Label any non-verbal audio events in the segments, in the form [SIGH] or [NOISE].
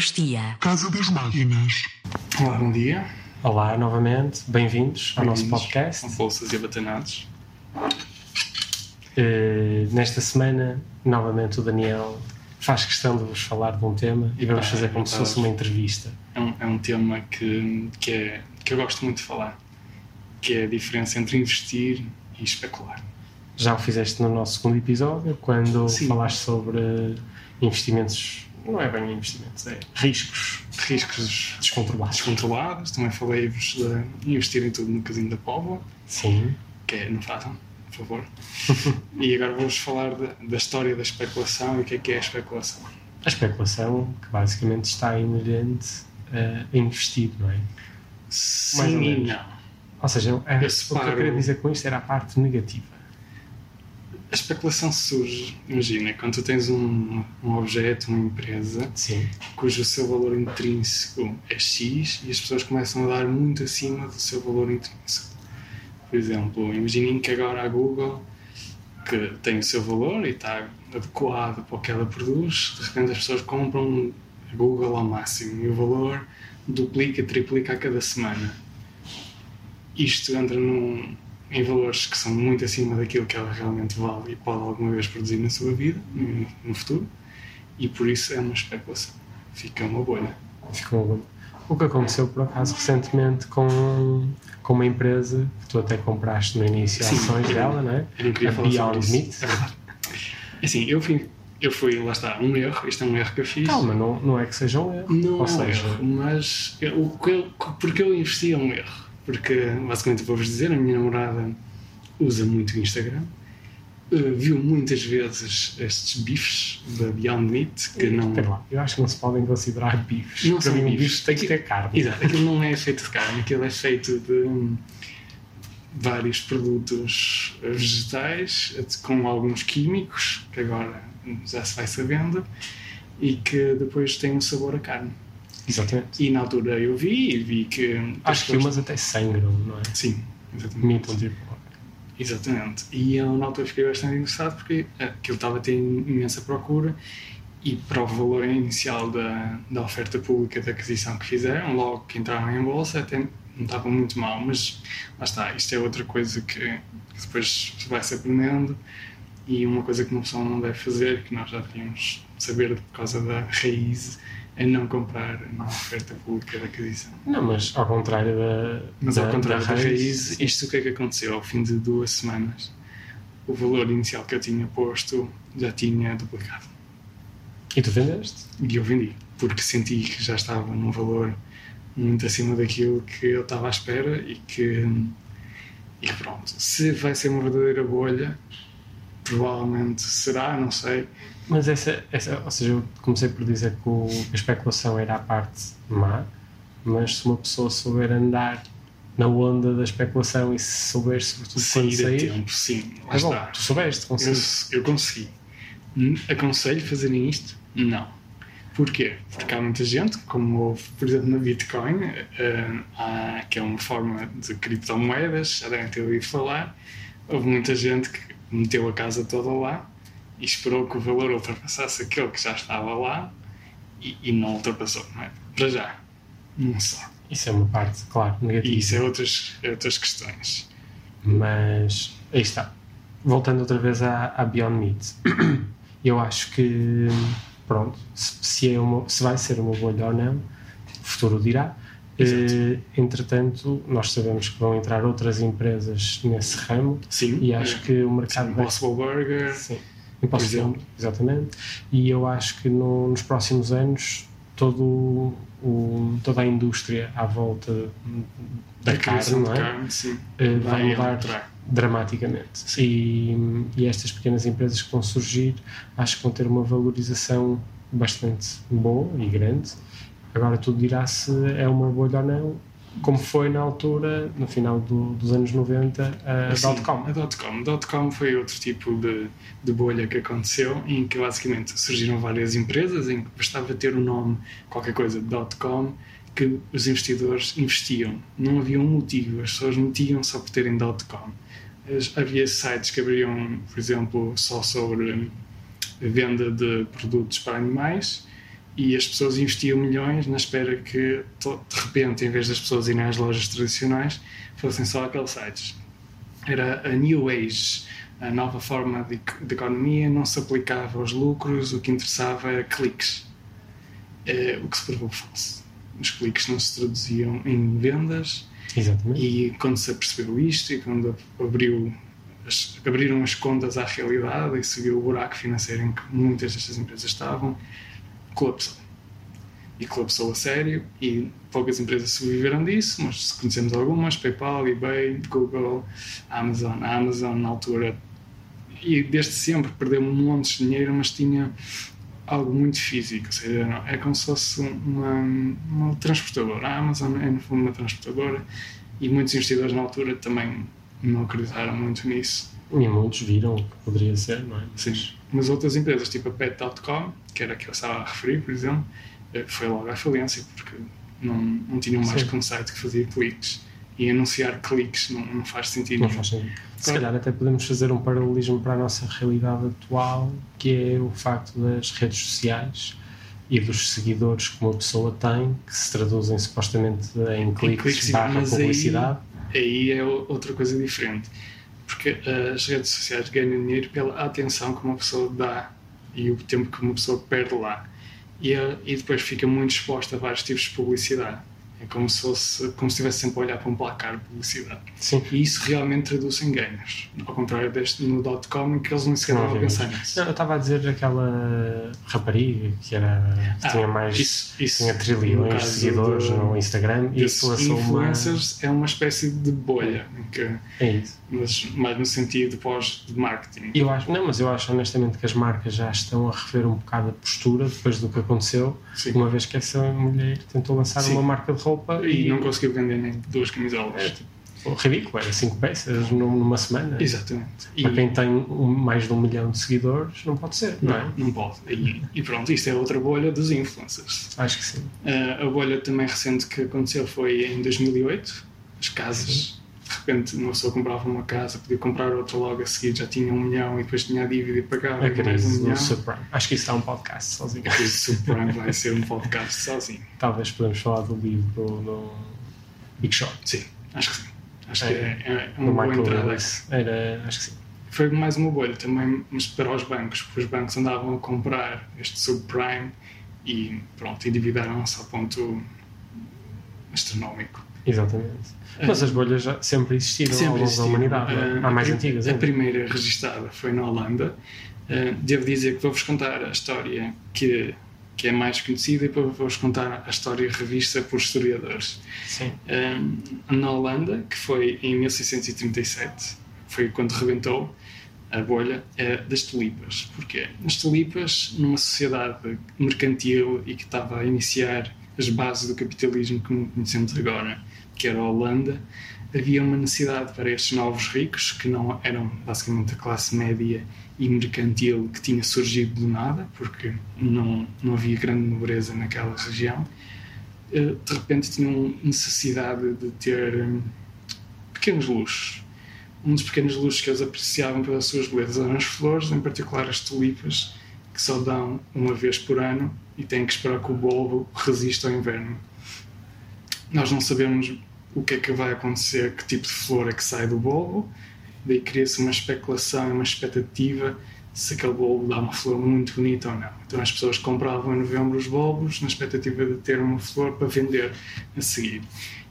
Sonoplastia. Casa das Máquinas. Olá, bom dia. Olá, novamente, bem-vindos ao nosso Bem-vindos podcast. ao Bolsas e Abatanados. Eh, nesta semana, novamente, o Daniel faz questão de vos falar de um tema e vamos Ah, fazer é como se verdade. fosse uma entrevista. É um, é um tema que, que, é, que eu gosto muito de falar, que é a diferença entre investir e especular. Já o fizeste no nosso segundo episódio, quando Sim. falaste sobre investimentos, não é bem investimentos, é riscos Riscos descontrolados. descontrolados, também falei-vos de investirem tudo no casino da Póvoa, Sim, que é, não façam, por favor. e agora vou-vos falar da, da história da especulação e o que é que é a especulação. a especulação que basicamente está inerente eh, a investir, não é? Mais ou Sim e menos. não. Ou seja, é- o que eu queria dizer com isto era a parte negativa. A especulação surge, imagina, quando tu tens um, um objeto, uma empresa, Sim, cujo seu valor intrínseco é X e as pessoas começam a dar muito acima do seu valor intrínseco. Por exemplo, imaginem que agora a Google, que tem o seu valor e está adequado para o que ela produz, de repente as pessoas compram a Google ao máximo e o valor duplica, triplica a cada semana. Isto entra num, em valores que são muito acima daquilo que ela realmente vale e pode alguma vez produzir na sua vida, no- no futuro e por isso é uma especulação. Fica uma bolha. ficou o que aconteceu por acaso recentemente com, com uma empresa que tu até compraste no início Sim. ações dela, não é? Eu queria a falar sobre Beyond isso. Meat. É. Assim, eu fui, eu fui, lá está, um erro, isto é um erro que eu fiz. Calma, não, não é que seja um erro. Não Ou é um seja, erro, mas eu, eu- porque eu investi é um erro. Porque, basicamente, vou-vos dizer, a minha namorada usa muito o Instagram, eh, viu muitas vezes estes bifes da Beyond Meat que não. espera lá, eu acho que não se podem considerar bifes. Não Para são mim, bifes. tem que ter carne. Exato, aquilo não é feito de carne, aquilo é feito de hum, vários produtos vegetais com alguns químicos, que agora já se vai sabendo, e que depois têm um sabor a carne. Exatamente. E na altura eu vi e vi que. Acho que umas até sangram, não é? Sim, exatamente. Mitam tipo. Exatamente. E eu na altura fiquei bastante interessado porque aquilo estava a ter imensa procura e para o valor inicial da, da oferta pública da aquisição que fizeram, logo que entraram em bolsa, até não estava muito mal, mas lá está, isto é outra coisa que, que depois se vai se aprendendo e uma coisa que uma pessoa não deve fazer, que nós já devíamos saber por causa da raiz, é não comprar na oferta pública da aquisição. Não, mas ao contrário da. Mas da, ao contrário da, raiz, sim. isto o que é que aconteceu? Ao fim de duas semanas, o valor inicial que eu tinha posto já tinha duplicado. E tu vendeste? E eu vendi, porque senti que já estava num valor muito acima daquilo que eu estava à espera e que, e que pronto. Se vai ser uma verdadeira bolha, provavelmente será, não sei. Mas essa, essa, ou seja, eu comecei por dizer que o- a especulação era a parte má, mas se uma pessoa souber andar na onda da especulação e se souber sobretudo quando Sair a sair, tempo, sim. Lá é bom, tu soubeste, Eu, conseguiste. eu consegui. Hum, Aconselho fazerem isto? Não. Porquê? Porque há muita gente, como houve, por exemplo, na Bitcoin, eh, há- que é uma forma de criptomoedas, já devem ter ouvido falar, houve muita gente que meteu a casa toda lá e esperou que o valor ultrapassasse aquele que já estava lá e, e não ultrapassou, não é? Para já. Não só. Isso é uma parte, claro, negativa. E isso é outras, é outras questões. Mas aí está. Voltando outra vez à, à Beyond Meat, [CLEARS THROAT] eu acho que, pronto, se, se é uma, se vai ser uma bolha ou não, o futuro dirá. Eh, entretanto, nós sabemos que vão entrar outras empresas nesse ramo Sim. e acho é. que o mercado vai Impossible Burger. Sim, Impossible, exemplo. exatamente. E eu acho que no- nos próximos anos todo o, toda a indústria à volta da a criação carne, não é? carne, sim. Eh, vai mudar dramaticamente. E, e estas pequenas empresas que vão surgir acho que vão ter uma valorização bastante boa e grande. Agora tudo dirá se é uma bolha ou não, como foi na altura, no final do- dos anos 90, a Assim, dot-com. A dot-com. Dot-com foi outro tipo de, de bolha que aconteceu, em que basicamente surgiram várias empresas, em que bastava ter o nome, qualquer coisa, dot-com, que os investidores investiam. Não havia um motivo, as pessoas metiam só por terem dot-com. Havia sites que abriam, por exemplo, só sobre venda de produtos para animais e as pessoas investiam milhões na espera que, de repente, em vez das pessoas irem às lojas tradicionais, fossem só aqueles sites. Era a New Age, a nova forma de, de economia, não se aplicava aos lucros, o que interessava era cliques. É, o que se provou falso. Os cliques não se traduziam em vendas. Exatamente. E quando se apercebeu isto e quando abriu as, abriram as contas à realidade e se viu o buraco financeiro em que muitas destas empresas estavam, colapsou. E colapsou a sério e poucas empresas sobreviveram disso, mas conhecemos algumas, PayPal, eBay, Google, Amazon. A Amazon na altura, e desde sempre perdeu um monte de dinheiro, mas tinha algo muito físico, ou seja, é como se fosse uma, uma transportadora. A Amazon é no fundo uma transportadora e muitos investidores na altura também não acreditaram muito nisso. E muitos viram que poderia ser, não é? Sim. Mas outras empresas, tipo a Pet.com, que era a que eu estava a referir, por exemplo, eh, foi logo à falência, porque não, não tinham mais Sim. que um site que fazia cliques. E anunciar cliques não, não faz sentido. Não faz sentido. Se calhar até podemos fazer um paralelismo para a nossa realidade atual, que é o facto das redes sociais e dos seguidores que uma pessoa tem, que se traduzem supostamente em cliques, em cliques barra publicidade. Aí, aí é outra coisa diferente porque as redes sociais ganham dinheiro pela atenção que uma pessoa dá e o tempo que uma pessoa perde lá. E, e depois fica muito exposta a vários tipos de publicidade. É como se fosse, como se estivesse sempre a olhar para um placar de publicidade. Sim. E isso realmente traduz em ganhos. Ao contrário deste no .com, em que eles nem sequer estavam a pensar nisso. Eu estava a dizer aquela rapariga que, era, que ah, tinha mais isso, isso, tinha trilhões de seguidores do, no Instagram e isso lançou influencers uma... é uma espécie de bolha. Que, é isso. Mas mais no sentido pós de marketing. Eu acho, não, mas eu acho honestamente que as marcas já estão a rever um bocado a postura depois do que aconteceu, Sim. uma vez que essa mulher tentou lançar Sim. uma marca de roupa roupa e, e não conseguiu vender nem duas camisolas. É, tipo, ridículo, era 5 peças numa semana. Exatamente. Para e... quem tem mais de um milhão de seguidores, não pode ser, não, não é? Não pode. E, e, pronto, isto é outra bolha dos influencers. Acho que sim. Uh, a bolha também recente que aconteceu foi em 2008. As casas. De repente uma pessoa comprava uma casa, podia comprar outra logo a seguir, já tinha um milhão e depois tinha a dívida e pagava a mais um milhão. Subprime. Acho que isso é um podcast sozinho. Crise subprime vai ser um podcast sozinho. [LAUGHS] Talvez podemos falar do livro do Big Short. Sim, acho que sim. Acho é, que é, é uma boa entrada. Era, acho que sim. Foi mais uma bolha também, mas para os bancos, porque os bancos andavam a comprar este subprime e pronto, endividaram-se ao ponto astronómico. Exatamente. Mas as bolhas já sempre existiram sempre ao longo da humanidade. Uh, Há mais a, antigas. A primeira registada foi na Holanda. Uh, devo dizer que vou-vos contar a história que, que é mais conhecida e depois vou-vos contar a história revista por historiadores. Sim. Uh, na Holanda, que foi em 1637, foi quando rebentou a bolha das tulipas. Porquê? As tulipas, numa sociedade mercantil e que estava a iniciar as bases do capitalismo que conhecemos agora, que era a Holanda, havia uma necessidade para estes novos ricos, que não eram basicamente a classe média e mercantil que tinha surgido do nada, porque não, não havia grande nobreza naquela região, eh, de repente tinham necessidade de ter hum, pequenos luxos. Um dos pequenos luxos que eles apreciavam pelas suas belezas eram as flores, em particular as tulipas, que só dão uma vez por ano e têm que esperar que o bulbo resista ao inverno. Nós não sabemos o que é que vai acontecer, que tipo de flor é que sai do bulbo, daí cria-se uma especulação uma expectativa se aquele bulbo dá uma flor muito bonita ou não. Então as pessoas compravam em novembro os bulbos na expectativa de ter uma flor para vender a seguir.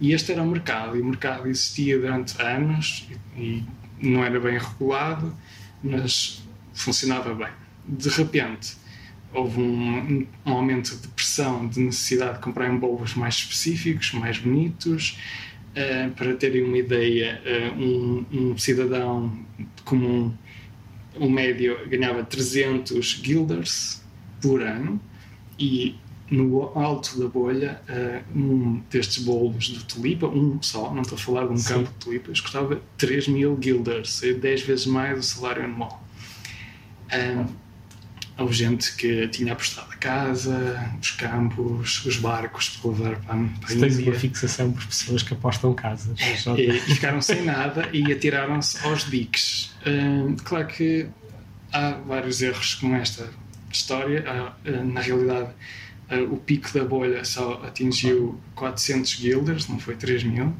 E este era o mercado, e o mercado existia durante anos e não era bem regulado, mas funcionava bem. De repente, houve um, um, aumento de pressão, de necessidade de comprarem bulbos mais específicos, mais bonitos. Uh, para terem uma ideia, uh, um, um, cidadão comum, o médio, ganhava 300 guilders por ano e no alto da bolha, uh, um destes bulbos de tulipa, um só, não estou a falar de um Sim. campo de tulipas, custava 3 mil guilders, 10 vezes mais o salário anual houve gente que tinha apostado a casa, os campos, os barcos para levar para, para a Tens uma fixação por pessoas que apostam casas. É, e, e ficaram sem nada e atiraram-se aos diques. Hum, claro que há vários erros com esta história. Há, hum, na realidade, Uh, o pico da bolha só atingiu 400 guilders, não foi 3 mil.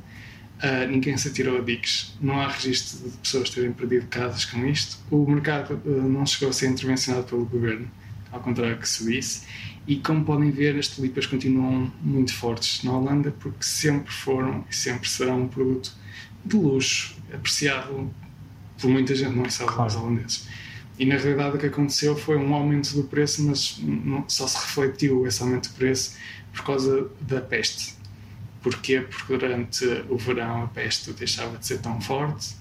Uh, ninguém se atirou a diques. Não há registro de pessoas terem perdido casas com isto. O mercado uh, não chegou a ser intervencionado pelo governo, ao contrário que se disse. E como podem ver, as tulipas continuam muito fortes na Holanda porque sempre foram e sempre serão um produto de luxo, apreciado por muita gente, não é só claro. os holandeses. E na realidade o que aconteceu foi um aumento do preço, mas não, só se refletiu esse aumento de preço por causa da peste. Porquê? Porque durante o verão a peste deixava de ser tão forte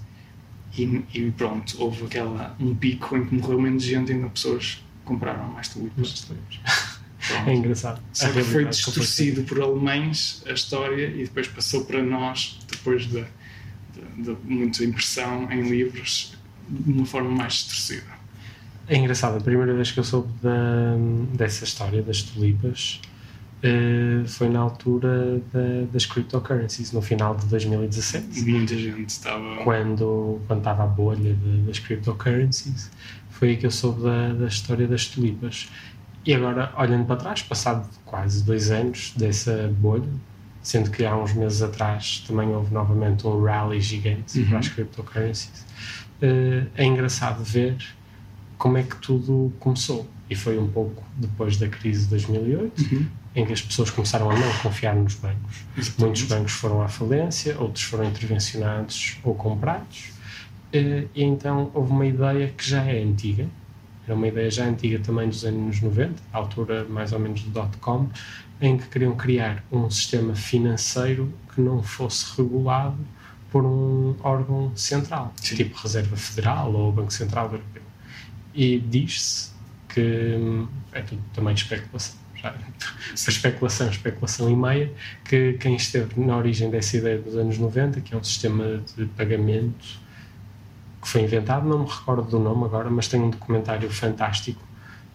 e, e pronto, houve aquela, um pico em que morreu menos gente e ainda pessoas compraram mais tulipas. [LAUGHS] É engraçado. Só que foi distorcido por alemães a história e depois passou para nós, depois de, de, de muita impressão em livros, de uma forma mais distorcida. É engraçado, a primeira vez que eu soube da, dessa história das tulipas uh, foi na altura da, das cryptocurrencies, no final de 2017. Muita gente estava. Quando, quando estava a bolha de, das cryptocurrencies, foi aí que eu soube da, da história das tulipas. E agora, olhando para trás, passado quase dois anos dessa bolha, sendo que há uns meses atrás também houve novamente um rally gigante uhum. para as cryptocurrencies, uh, é engraçado ver como é que tudo começou. E foi um pouco depois da crise de 2008, uhum. em que as pessoas começaram a não confiar nos bancos. Exatamente. Muitos bancos foram à falência, outros foram intervencionados ou comprados. Uh, e então houve uma ideia que já é antiga, era uma ideia já antiga também dos anos 90, à altura mais ou menos do dot-com, em que queriam criar um sistema financeiro que não fosse regulado por um órgão central, Sim. tipo Reserva Federal ou Banco Central Europeu. E diz-se que é tudo também especulação. Já, especulação, especulação e meia, que quem esteve na origem dessa ideia dos anos 90, que é um sistema de pagamento que foi inventado, não me recordo do nome agora, mas tem um documentário fantástico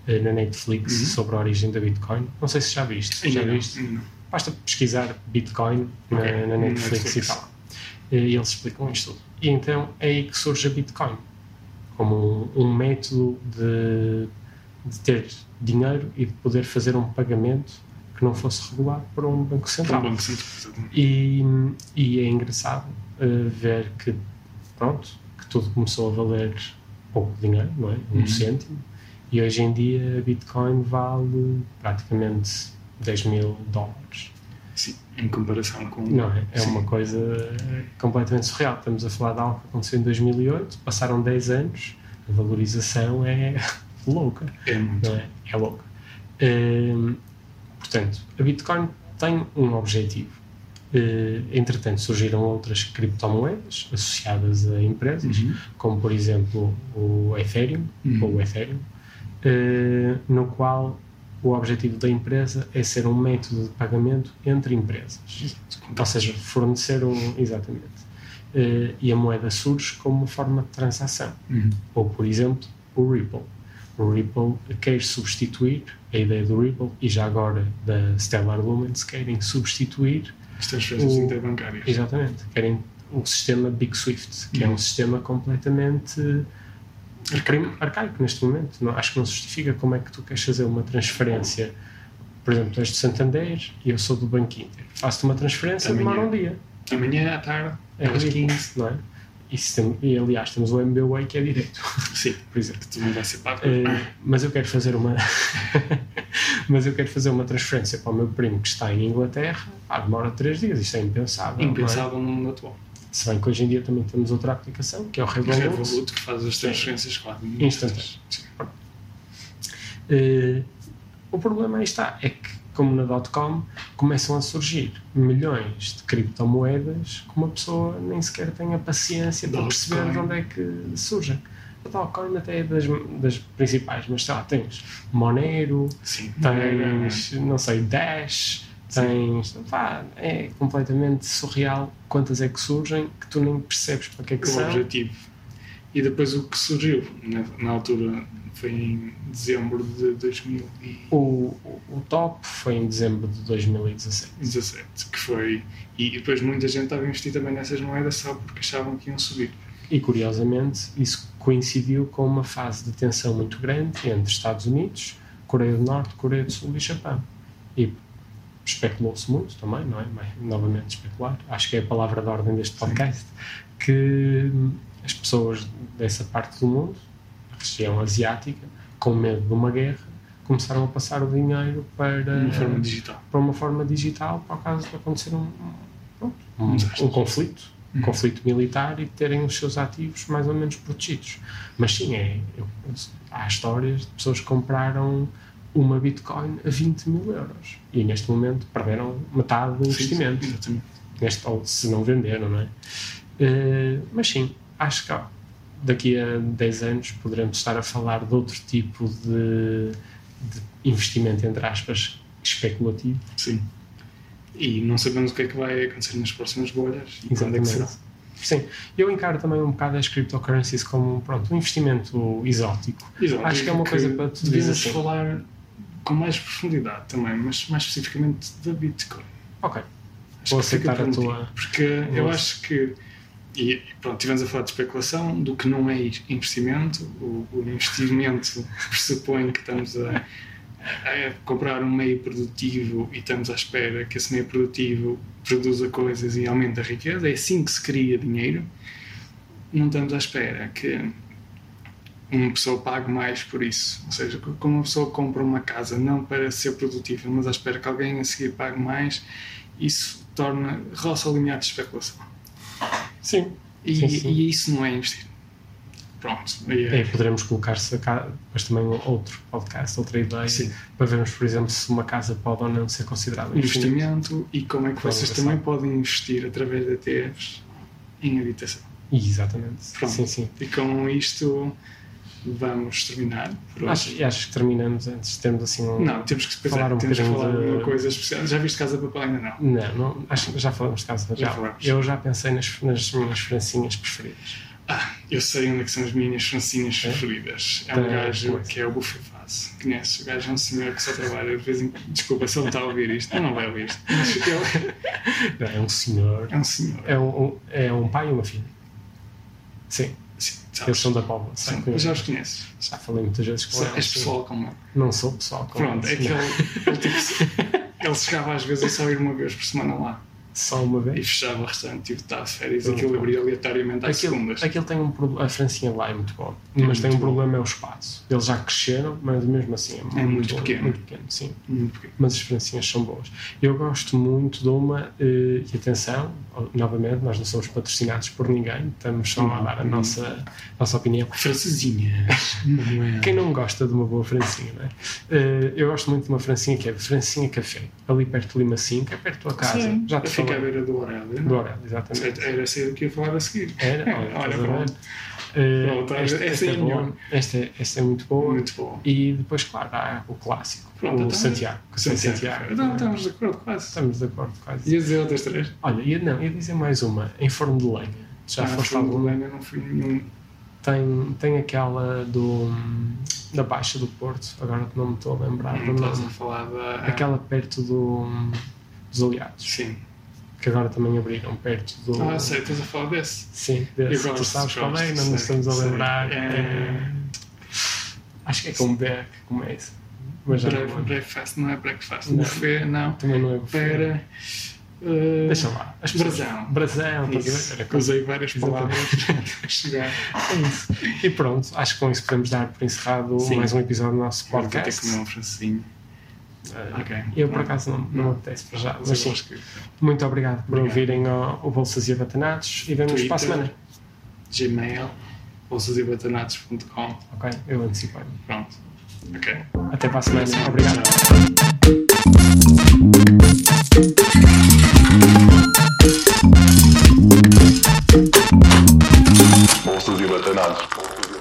uh, na Netflix uhum. sobre a origem da Bitcoin. Não sei se já viste. já viste? Basta pesquisar Bitcoin okay. na, na, Netflix, Netflix, e tal. E eles explicam isto tudo. E então é aí que surge a Bitcoin como um, um método de, de ter dinheiro e de poder fazer um pagamento que não fosse regulado por um banco central. Um banco central. E, e é engraçado uh, ver que, pronto, tudo começou a valer pouco dinheiro, não é? Um uhum. cêntimo. E hoje em dia a Bitcoin vale praticamente 10 mil dólares. Sim, em comparação com. Não é? É uma coisa completamente surreal. Estamos a falar de algo que aconteceu em 2008, passaram 10 anos, a valorização é louca. É muito. É? é louca. Hum, portanto, a Bitcoin tem um objetivo Uh, entretanto, surgiram outras criptomoedas associadas a empresas, uhum. como por exemplo o Ethereum, uhum. ou o Ethereum, uh, no qual o objetivo da empresa é ser um método de pagamento entre empresas. Ou seja, fornecer um. Exatamente. Uh, e a moeda surge como forma de transação. Uhum. Ou, por exemplo, o Ripple. O Ripple quer substituir a ideia do Ripple e já agora da Stellar Lumens querem substituir as transferências o, interbancárias. Exatamente. Querem o sistema Big Swift, que uhum. é um sistema completamente arcaico, neste momento. Não, acho que não se justifica como é que tu queres fazer uma transferência. Por exemplo, tu és de Santander e eu sou do Banco Inter. Faço-te uma transferência, demora um dia. Amanhã à tarde, é às 15. Não é? E, tem, e, aliás, temos o MBWay que é direito. Sim, por exemplo, que também vai ser pago. Uh, mas eu quero fazer uma. [LAUGHS] mas eu quero fazer uma transferência para o meu primo que está em Inglaterra. Ah, demora 3 dias, isto é impensável. Impensável é? no mundo atual. Se bem que hoje em dia também temos outra aplicação, que é o Revolut. O Revolut que faz as transferências quase instantâneas. Uh, o problema aí está, é que como na dot-com, começam a surgir milhões de criptomoedas que uma pessoa nem sequer tem a paciência para perceber de onde é que surgem. A Dogecoin até é das, das principais, mas sei lá, tens Monero, Sim. tens, não sei, Dash, tens. Pá, é completamente surreal quantas é que surgem que tu nem percebes para que é que o são. objetivo. E depois o que surgiu na, na altura foi em dezembro de 2000 e... o, o, top foi em dezembro de 2017 17, que foi e depois muita gente estava a investir também nessas moedas só porque achavam que iam subir. E curiosamente isso coincidiu com uma fase de tensão muito grande entre Estados Unidos Coreia do Norte, Coreia do Sul e Japão. E especulou-se muito também, não é? Mas, novamente especular, acho que é a palavra de ordem deste podcast, que as pessoas dessa parte do mundo, a região asiática, com medo de uma guerra, começaram a passar o dinheiro para uma forma digital. para uma forma digital, por causa de acontecer um, um, um, um conflito, um Uhum. conflito militar e terem os seus ativos mais ou menos protegidos. Mas sim, é, eu- há histórias de pessoas que compraram uma Bitcoin a 20 mil euros e neste momento perderam metade do investimento. Sim, exatamente. Neste, ou se não venderam, não é? Eh, mas sim, acho que daqui a 10 anos poderemos estar a falar de outro tipo de, de investimento, entre aspas, especulativo. Sim. E não sabemos o que é que vai acontecer nas próximas bolhas e quando é que será. Sim, eu encaro também um bocado as cryptocurrencies como pronto, um investimento exótico. Exato, Acho que é uma coisa para tu dizer assim. falar com mais profundidade também, mas mais especificamente da Bitcoin. Ok, Acho Vou que aceitar a tua- Porque eu acho que. E pronto, estivemos a falar de especulação, do que não é investimento. O, o investimento [LAUGHS] pressupõe que estamos a, a comprar um meio produtivo e estamos à espera que esse meio produtivo produza coisas e aumente a riqueza. É assim que se cria dinheiro. Não estamos à espera que uma pessoa pague mais por isso. Ou seja, como uma pessoa compra uma casa não para ser produtiva, mas à espera que alguém a seguir pague mais, isso torna roça o limiar de especulação. Sim. E, Sim, sim. e isso não é investir. Pronto. aí é- poderemos colocar-se depois também outro podcast, outra ideia, Sim. para vermos, por exemplo, se uma casa pode ou não ser considerada investimento. investimento e como é que vocês também podem investir através de ETFs em habitação. Exatamente. Pronto. Sim, sim. E com isto vamos terminar por hoje. Acho, acho que terminamos antes de termos assim um. Não, temos que, é, Falar um temos que falar de de- uma coisa especial. Já viste Casa de Papel ainda não? Não, não, acho que já falamos de casa. Já Já. falamos. Eu já pensei nas, nas minhas francinhas preferidas. Ah, eu sei onde é que são as minhas francinhas É? preferidas. É um gajo é que- é o Buffet Fase. Conheces? O gajo é um senhor que só trabalha de vez em quando. Desculpa se ele está a ouvir isto. Ele não vai ouvir isto. Não, [LAUGHS] é um senhor. é um senhor. É um, um- é um pai e uma filha. Sim, São da eu já os conheces. Já falei muitas vezes com eles. És pessoal como ele. Não sou pessoal com Pronto, é que ele, ele, tipo, [LAUGHS] ele chegava às vezes a só ir uma vez por semana lá Só uma e vez. fechava o restante, tipo, está de férias. Aquilo abria aleatoriamente às Aquilo, segundas. aquilo tem um problema. A francinha lá é muito boa. É mas tem um muito bom. problema: é o espaço. Eles já cresceram, mas mesmo assim é, É muito pequeno. Muito pequeno, sim. Muito pequeno. mas as francinhas são boas. Eu gosto muito de uma, eh, e atenção, novamente, nós não somos patrocinados por ninguém, estamos só a dar a não. nossa, nossa opinião. Francesinhas. É? Quem não gosta de uma boa francinha, não é? Eh, eu gosto muito de uma francinha que é de Francinha Café, ali perto de Lima 5, é perto da tua casa. Sim, já te fica à falei. beira do Aurélio. Do Aurélio, exatamente. Era essa que ia falar a seguir. Era, [LAUGHS] olha, olha, pronto. Eh, Pronto, esta, essa esta é é boa, esta, esta é muito boa. Muito bom. E depois, claro, há o clássico, Pronto, o então- Santiago. Café Santiago. Não, estamos de acordo quase. Estamos de acordo, quase. Ias dizer outras três? Olha, ia, não, ia dizer mais uma, em forno de lenha. Já ah, foste fui alguma? Lenha, não fui nenhum. Tem, tem aquela do, da Baixa do Porto, agora que não me estou a lembrar Não do estás a falar da. Aquela perto do, dos Aliados, Sim. Que agora também abriram perto do. Ah, sei, estás a falar desse. Sim, Eu desse. gosto, tu sabes qual é, não estamos a lembrar. É- É, Acho que é com B que começa. Mas já não Breve, lembro. breakfast, não é breakfast. Não. Buffet, não. Também não é buffet. Pera. uh, Deixa lá. As Brasão. Brasão, Usei várias palavras [LAUGHS] para chegar. É isso. E pronto, acho que com isso podemos dar por encerrado Sim. mais um episódio do nosso Agora vou ter que podcast. comer um francesinho. Ah, okay. Eu por acaso não, não apetece para já. Mas sim, que... muito obrigado por obrigado. ouvirem o, o Bolsas e Abatanados e vemos para a semana. Gmail, bolsasabatanados.com. Ok, eu antecipo Pronto. Ok. Até para a semana. Obrigado. Bolsas e Abatanados.